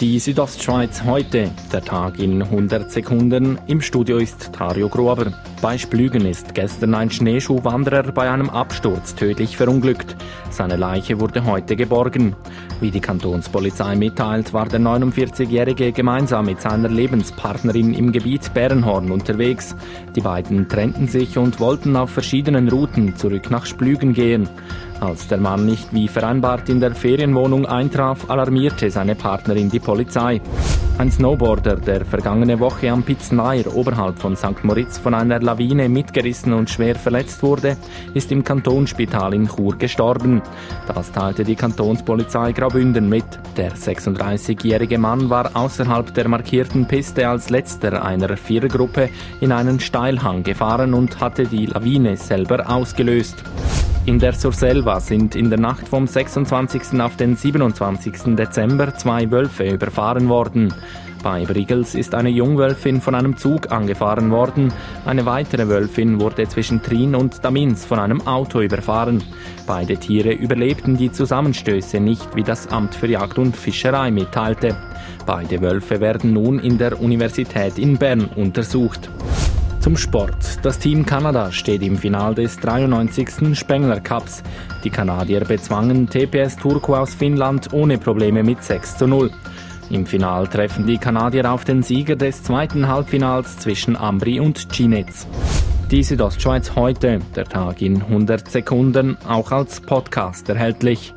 Die Südostschweiz heute, der Tag in 100 Sekunden. Im Studio ist Tario Gruber. Bei Splügen ist gestern ein Schneeschuhwanderer bei einem Absturz tödlich verunglückt. Seine Leiche wurde heute geborgen. Wie die Kantonspolizei mitteilt, war der 49-Jährige gemeinsam mit seiner Lebenspartnerin im Gebiet Bärenhorn unterwegs. Die beiden trennten sich und wollten auf verschiedenen Routen zurück nach Splügen gehen. Als der Mann nicht wie vereinbart in der Ferienwohnung eintraf, alarmierte seine Partnerin die Polizei. Ein Snowboarder, der vergangene Woche am Pitzenmeier oberhalb von St. Moritz von einer Lawine mitgerissen und schwer verletzt wurde, ist im Kantonsspital in Chur gestorben. Das teilte die Kantonspolizei Graubünden mit. Der 36-jährige Mann war außerhalb der markierten Piste als letzter einer Vierergruppe in einen Steilhang gefahren und hatte die Lawine selber ausgelöst. In der Surselva sind in der Nacht vom 26. auf den 27. Dezember zwei Wölfe überfahren worden. Bei Brigels ist eine Jungwölfin von einem Zug angefahren worden. Eine weitere Wölfin wurde zwischen Trin und Damins von einem Auto überfahren. Beide Tiere überlebten die Zusammenstöße nicht, wie das Amt für Jagd und Fischerei mitteilte. Beide Wölfe werden nun in der Universität in Bern untersucht. Zum Sport. Das Team Kanada steht im Final des 93. Spengler Cups. Die Kanadier bezwangen TPS Turku aus Finnland ohne Probleme mit 6 zu 0. Im Final treffen die Kanadier auf den Sieger des zweiten Halbfinals zwischen Ambri und Chinetz. Die Südostschweiz heute, der Tag in 100 Sekunden, auch als Podcast erhältlich.